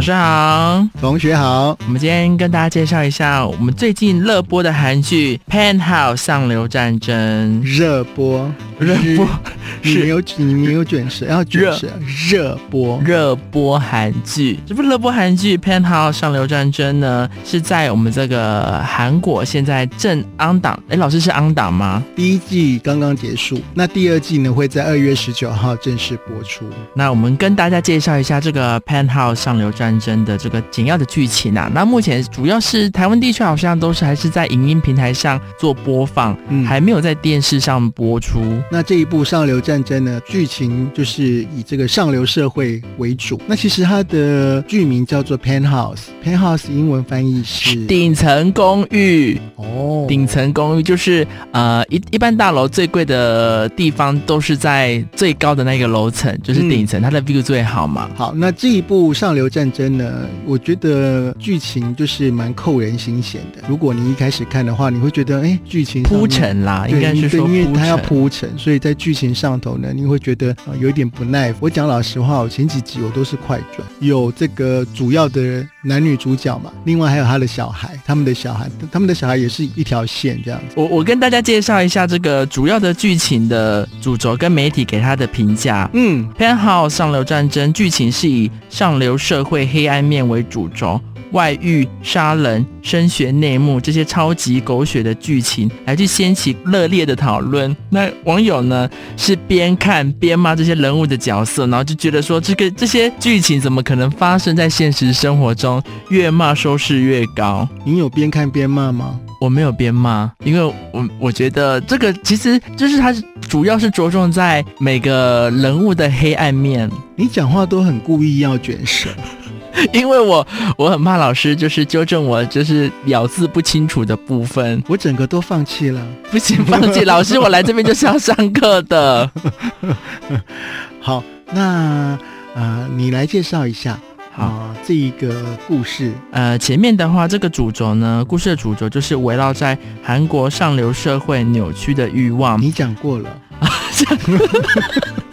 老师好，同学好。我们今天跟大家介绍一下我们最近热播的韩剧《Penthouse 上流战争》。热播，热播是，你没有你没有卷舌，要卷舌。热播，热播韩剧。这部热播韩剧《Penthouse 上流战争》呢，是在我们这个韩国现在正 on 档。哎，老师是 on 档吗？第一季刚刚结束，那第二季呢会在二月十九号正式播出。那我们跟大家介绍一下这个《Penthouse 上流战争》。战争的这个简要的剧情啊，那目前主要是台湾地区好像都是还是在影音平台上做播放，嗯，还没有在电视上播出。那这一部《上流战争》呢，剧情就是以这个上流社会为主。那其实它的剧名叫做 Penthouse，Penthouse 英文翻译是顶层公寓。哦，顶层公寓就是呃一一般大楼最贵的地方都是在最高的那个楼层，就是顶层，嗯，它的 view 最好嘛。好，那这一部《上流战争》。真的，我觉得剧情就是蛮扣人心弦的。如果你一开始看的话，你会觉得，哎，剧情铺陈啦，应该是说，因为它要铺陈，所以在剧情上头呢，你会觉得啊、呃，有一点不耐。我讲老实话，我前几集我都是快转，有这个主要的男女主角嘛，另外还有他的小孩，他们的小孩，他们的小孩也是一条线这样子。我我跟大家介绍一下这个主要的剧情的主轴跟媒体给他的评价。嗯，《Penthouse 上流战争》剧情是以上流社会。黑暗面为主轴，外遇、杀人、升学内幕这些超级狗血的剧情，来去掀起热烈的讨论。那网友呢是边看边骂这些人物的角色，然后就觉得说，这个这些剧情怎么可能发生在现实生活中？越骂收视越高。你有边看边骂吗？我没有边骂，因为我我觉得这个其实就是它主要是着重在每个人物的黑暗面。你讲话都很故意要卷舌。因为我我很怕老师就是纠正我就是咬字不清楚的部分，我整个都放弃了。不行，放弃老师，我来这边就是要上课的。好，那啊、呃，你来介绍一下好、呃、这一个故事。呃，前面的话，这个主轴呢，故事的主轴就是围绕在韩国上流社会扭曲的欲望。你讲过了。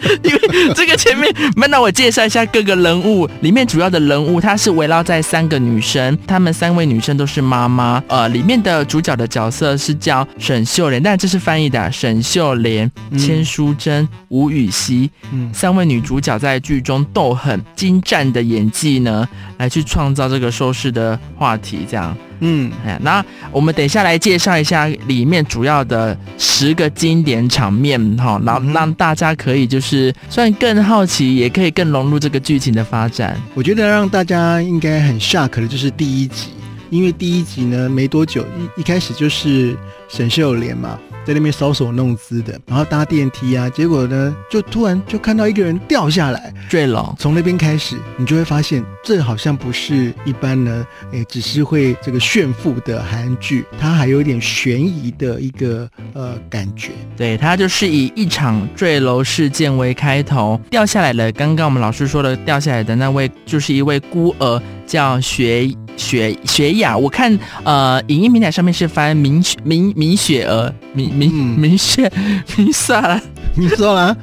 因为这个前面，那我介绍一下各个人物里面主要的人物，他是围绕在三个女生，她们三位女生都是妈妈。呃，里面的主角的角色是叫沈秀莲，但这是翻译的，沈秀莲、千淑珍、吴雨熙，嗯，三位女主角在剧中斗狠精湛的演技呢，来去创造这个收视的话题，这样。嗯，哎，那我们等一下来介绍一下里面主要的十个经典场面，哈，然后让大家可以就是算更好奇，也可以更融入这个剧情的发展。我觉得让大家应该很 shock 的就是第一集，因为第一集呢没多久一一开始就是沈秀莲嘛。在那边搔首弄姿的，然后搭电梯啊，结果呢，就突然就看到一个人掉下来坠楼。从那边开始，你就会发现，这好像不是一般呢，诶，只是会这个炫富的韩剧，它还有一点悬疑的一个呃感觉。对，它就是以一场坠楼事件为开头，掉下来了。刚刚我们老师说的，掉下来的那位就是一位孤儿，叫学。雪雪雅，我看呃，影音平台上面是翻明明明雪儿，明明明雪明算了，你说了，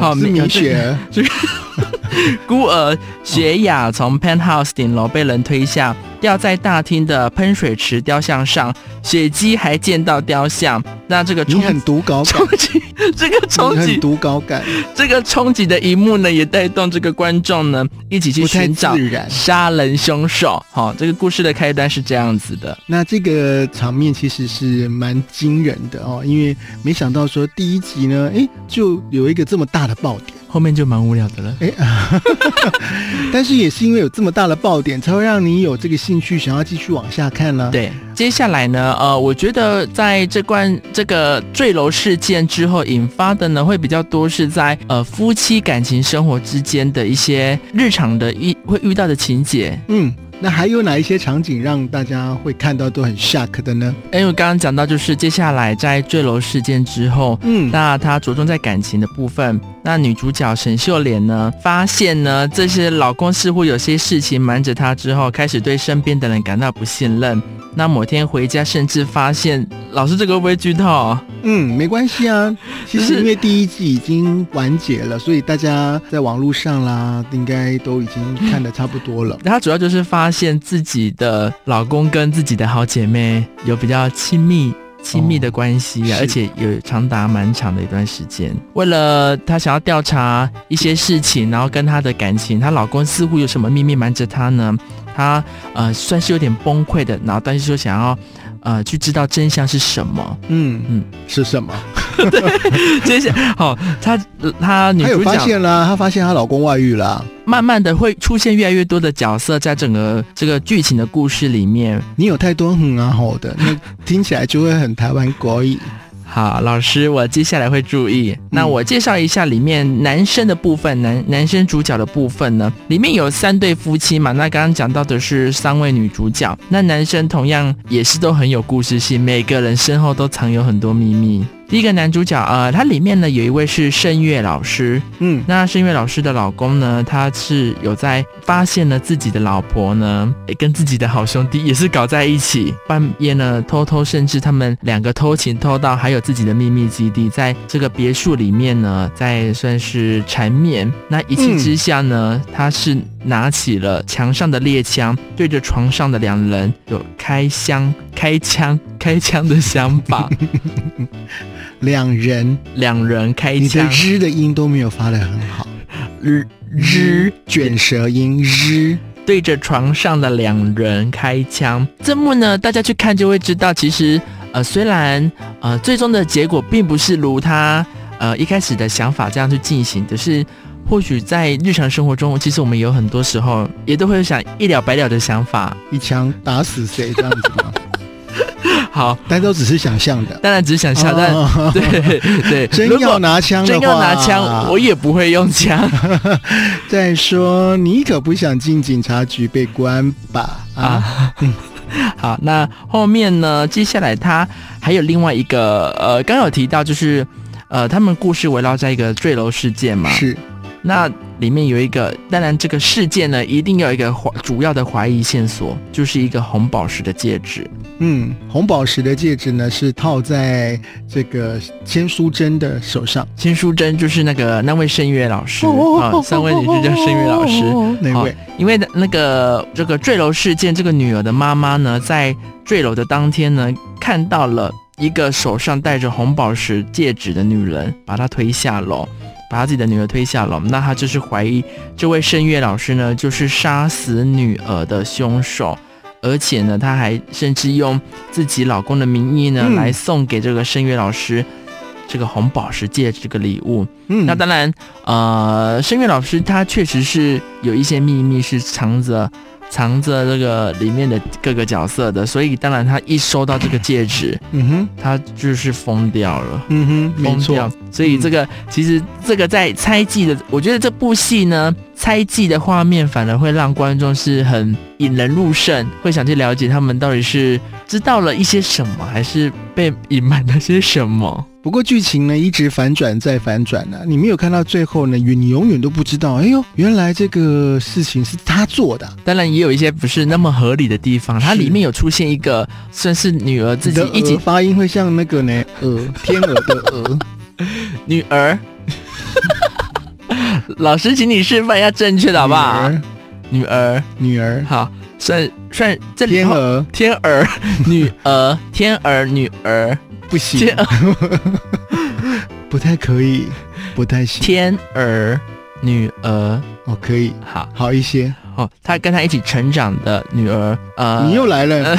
好，明雪。儿，这个孤儿雪雅从 penthouse 顶楼被人推下。掉在大厅的喷水池雕像上，血迹还见到雕像。那这个冲很读稿感，这个冲击很读稿感，这个冲击的一幕呢，也带动这个观众呢一起去寻找杀人凶手。好，这个故事的开端是这样子的。那这个场面其实是蛮惊人的哦，因为没想到说第一集呢，哎，就有一个这么大的爆点。后面就蛮无聊的了，哎，但是也是因为有这么大的爆点，才会让你有这个兴趣想要继续往下看呢。对，接下来呢，呃，我觉得在这关这个坠楼事件之后引发的呢，会比较多是在呃夫妻感情生活之间的一些日常的遇会遇到的情节，嗯。那还有哪一些场景让大家会看到都很 shock 的呢？因为刚刚讲到，就是接下来在坠楼事件之后，嗯，那他着重在感情的部分。那女主角沈秀莲呢，发现呢这些老公似乎有些事情瞒着她之后，开始对身边的人感到不信任。那某天回家，甚至发现老师这个会不会剧透？嗯，没关系啊。其实因为第一季已经完结了，所以大家在网络上啦，应该都已经看的差不多了。她主要就是发现自己的老公跟自己的好姐妹有比较亲密。亲密的关系啊，哦、而且有长达蛮长的一段时间。为了她想要调查一些事情，然后跟她的感情，她老公似乎有什么秘密瞒着她呢？她呃算是有点崩溃的，然后但是说想要呃去知道真相是什么。嗯嗯，是什么？对，接下来好，她她女主角发现了，她发现她老公外遇了。慢慢的会出现越来越多的角色在整个这个剧情的故事里面。你有太多很啊好的，那听起来就会很台湾国语。好，老师，我接下来会注意。那我介绍一下里面男生的部分，男男生主角的部分呢，里面有三对夫妻嘛。那刚刚讲到的是三位女主角，那男生同样也是都很有故事性，每个人身后都藏有很多秘密。第一个男主角，呃，他里面呢有一位是声乐老师，嗯，那声乐老师的老公呢，他是有在发现了自己的老婆呢，跟自己的好兄弟也是搞在一起，半夜呢偷偷，甚至他们两个偷情偷到还有自己的秘密基地，在这个别墅里面呢，在算是缠绵。那一气之下呢，嗯、他是拿起了墙上的猎枪，对着床上的两人有开枪、开枪、开枪的想法。两人，两人开枪，你的日的音都没有发得很好，日日卷舌音日，对着床上的两人开枪。这幕呢，大家去看就会知道，其实呃，虽然呃，最终的结果并不是如他呃一开始的想法这样去进行，只是或许在日常生活中，其实我们有很多时候也都会有想一了百了的想法，一枪打死谁这样子吗？好，但都只是想象的，当然只是想象，但、哦、对 对，真要拿枪，真要拿枪，我也不会用枪。再说，你可不想进警察局被关吧？啊，啊好，那后面呢？接下来他还有另外一个，呃，刚有提到，就是呃，他们故事围绕在一个坠楼事件嘛，是。那里面有一个，当然这个事件呢，一定要有一个怀主要的怀疑线索，就是一个红宝石的戒指。嗯，红宝石的戒指呢，是套在这个千淑珍的手上。千淑珍就是那个那位声乐老师啊、哦，三位女士叫声乐老师。哪位？因为那个这个坠楼事件，这个女儿的妈妈呢，在坠楼的当天呢，看到了一个手上戴着红宝石戒指的女人，把她推下楼。把他自己的女儿推下楼，那他就是怀疑这位声乐老师呢，就是杀死女儿的凶手，而且呢，他还甚至用自己老公的名义呢，嗯、来送给这个声乐老师这个红宝石戒指这个礼物。嗯，那当然，呃，声乐老师他确实是有一些秘密是藏着。藏着这个里面的各个角色的，所以当然他一收到这个戒指，嗯哼，他就是疯掉了，嗯哼，疯掉。所以这个、嗯、其实这个在猜忌的，我觉得这部戏呢，猜忌的画面反而会让观众是很引人入胜，会想去了解他们到底是知道了一些什么，还是被隐瞒了些什么。不过剧情呢，一直反转再反转呢、啊，你没有看到最后呢，你永远都不知道。哎呦，原来这个事情是他做的。当然也有一些不是那么合理的地方，它里面有出现一个算是女儿自己一起发音会像那个呢，鹅，天鹅的鹅，女儿。老师，请你示范一下正确的好不好？女儿，女儿，女儿，好，算算这里天鹅，天鹅，女儿，天鹅，女儿。不行，不太可以，不太行。天儿女儿哦，可以，好好一些哦。他跟他一起成长的女儿，呃，你又来了，呃、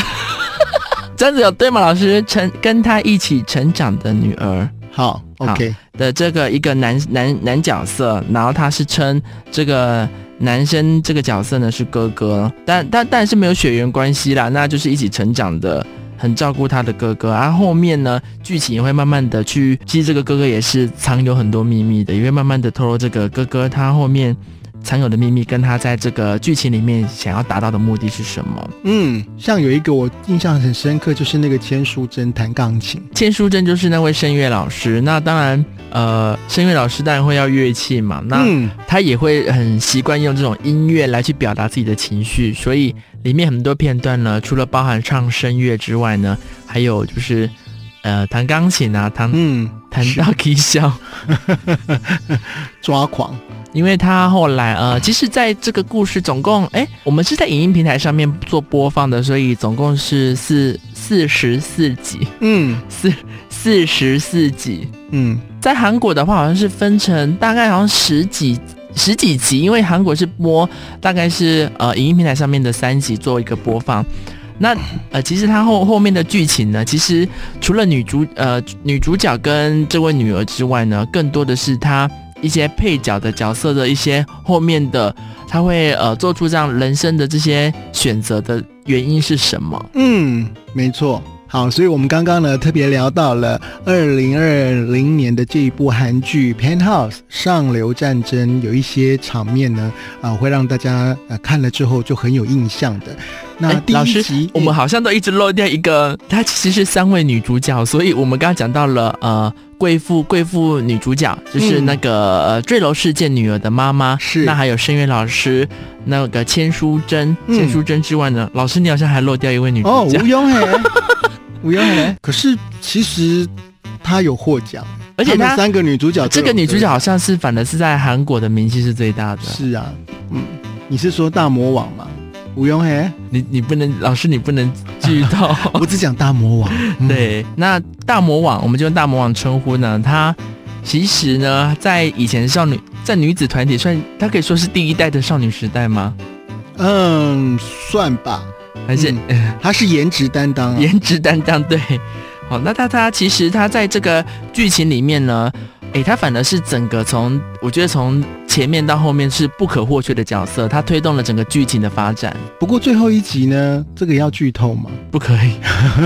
这样子有对吗？老师，成跟他一起成长的女儿，好，OK 的这个一个男男男角色，然后他是称这个男生这个角色呢是哥哥，但但但是没有血缘关系啦，那就是一起成长的。很照顾他的哥哥，而、啊、后面呢，剧情也会慢慢的去，其实这个哥哥也是藏有很多秘密的，也会慢慢的透露这个哥哥他后面藏有的秘密，跟他在这个剧情里面想要达到的目的是什么？嗯，像有一个我印象很深刻，就是那个千淑珍弹钢琴。千淑珍就是那位声乐老师。那当然，呃，声乐老师当然会要乐器嘛，那他也会很习惯用这种音乐来去表达自己的情绪。所以里面很多片段呢，除了包含唱声乐之外呢，还有就是。呃，弹钢琴啊，弹嗯，弹到可以笑，抓狂。因为他后来呃，其实在这个故事总共，哎，我们是在影音平台上面做播放的，所以总共是四四十四集，嗯，四四十四集，嗯，在韩国的话好像是分成大概好像十几十几集，因为韩国是播大概是呃影音平台上面的三集做一个播放。那呃，其实他后后面的剧情呢，其实除了女主呃女主角跟这位女儿之外呢，更多的是他一些配角的角色的一些后面的，他会呃做出这样人生的这些选择的原因是什么？嗯，没错。好，所以我们刚刚呢特别聊到了二零二零年的这一部韩剧《Penthouse》上流战争，有一些场面呢啊、呃、会让大家呃看了之后就很有印象的。那第一集，我们好像都一直漏掉一个，它其实是三位女主角，所以我们刚刚讲到了呃贵妇贵妇女主角，就是那个、嗯、呃坠楼事件女儿的妈妈，是。那还有声乐老师那个千书珍，千书珍之外呢，嗯、老师你好像还漏掉一位女主角，哦，吴庸 不用嘞！可是其实她有获奖，而且她三个女主角，这个女主角好像是反的是在韩国的名气是最大的。是啊，嗯，你是说大魔王吗？吴庸嘿，你你不能，老师你不能剧透，我只讲大魔王。嗯、对，那大魔王我们就用大魔王称呼呢。他其实呢，在以前少女在女子团体算，他可以说是第一代的少女时代吗？嗯，算吧。还是、嗯、他是颜值担当、啊，颜值担当对。好，那他他其实他在这个剧情里面呢，诶，他反而是整个从我觉得从前面到后面是不可或缺的角色，他推动了整个剧情的发展。不过最后一集呢，这个要剧透吗？不可以，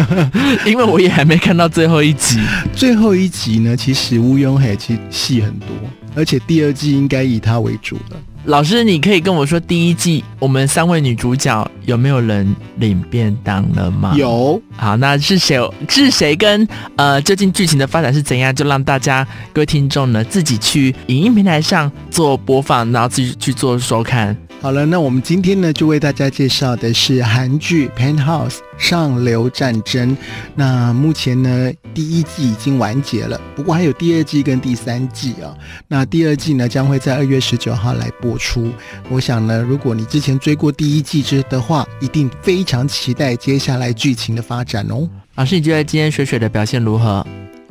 因为我也还没看到最后一集。最后一集呢，其实吴庸海其实戏很多，而且第二季应该以他为主了。老师，你可以跟我说，第一季我们三位女主角有没有人领便当了吗？有。好，那是谁？是谁跟呃，究竟剧情的发展是怎样？就让大家各位听众呢自己去影音平台上做播放，然后自己去做收看。好了，那我们今天呢就为大家介绍的是韩剧《Penthouse》上流战争。那目前呢第一季已经完结了，不过还有第二季跟第三季啊。那第二季呢将会在二月十九号来播出。我想呢，如果你之前追过第一季之的话，一定非常期待接下来剧情的发展哦。老师，你觉得今天水水的表现如何？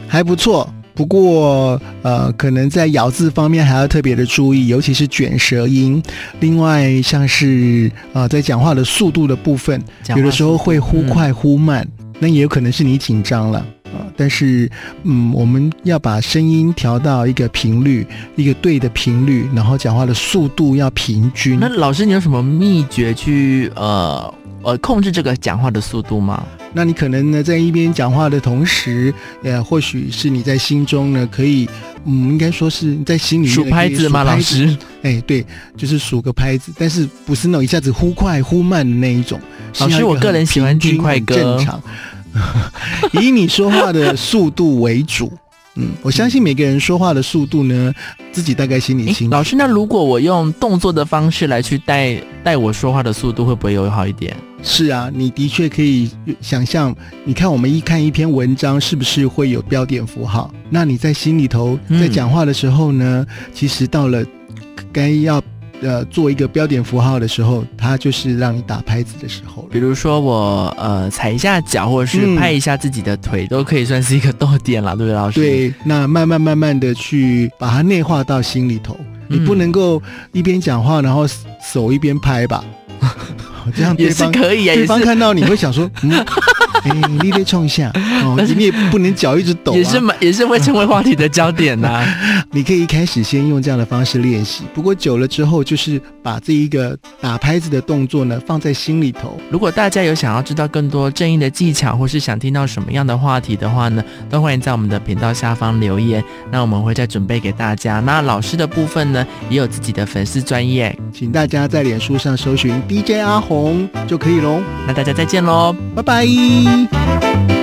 还不错。不过，呃，可能在咬字方面还要特别的注意，尤其是卷舌音。另外，像是呃，在讲话的速度的部分，有的时候会忽快忽慢，嗯、那也有可能是你紧张了啊、呃。但是，嗯，我们要把声音调到一个频率，一个对的频率，然后讲话的速度要平均。那老师，你有什么秘诀去呃？呃，控制这个讲话的速度吗？那你可能呢，在一边讲话的同时，呃，或许是你在心中呢，可以，嗯，应该说是在心里面数拍子吗？老师，哎，对，就是数个拍子，但是不是那种一下子忽快忽慢的那一种。老师，我个人喜欢听快歌，正常，以你说话的速度为主。嗯，我相信每个人说话的速度呢，自己大概心里清楚。老师，那如果我用动作的方式来去带带我说话的速度，会不会有好一点？是啊，你的确可以想象，你看我们一看一篇文章，是不是会有标点符号？那你在心里头在讲话的时候呢，嗯、其实到了该要。呃，做一个标点符号的时候，它就是让你打拍子的时候。比如说我呃踩一下脚，或者是拍一下自己的腿，嗯、都可以算是一个逗点了，对不对，老师？对，那慢慢慢慢的去把它内化到心里头。嗯、你不能够一边讲话，然后手一边拍吧？这样也是可以啊，对方看到你会想说，嗯，哎，你得冲一下哦，你也不能脚一直抖，也是蛮也是会成为话题的焦点呐。你可以一开始先用这样的方式练习，不过久了之后，就是把这一个打拍子的动作呢放在心里头。如果大家有想要知道更多正音的技巧，或是想听到什么样的话题的话呢，都欢迎在我们的频道下方留言，那我们会再准备给大家。那老师的部分呢，也有自己的粉丝专业，请大家在脸书上搜寻 DJ 阿红就可以喽。那大家再见喽，拜拜。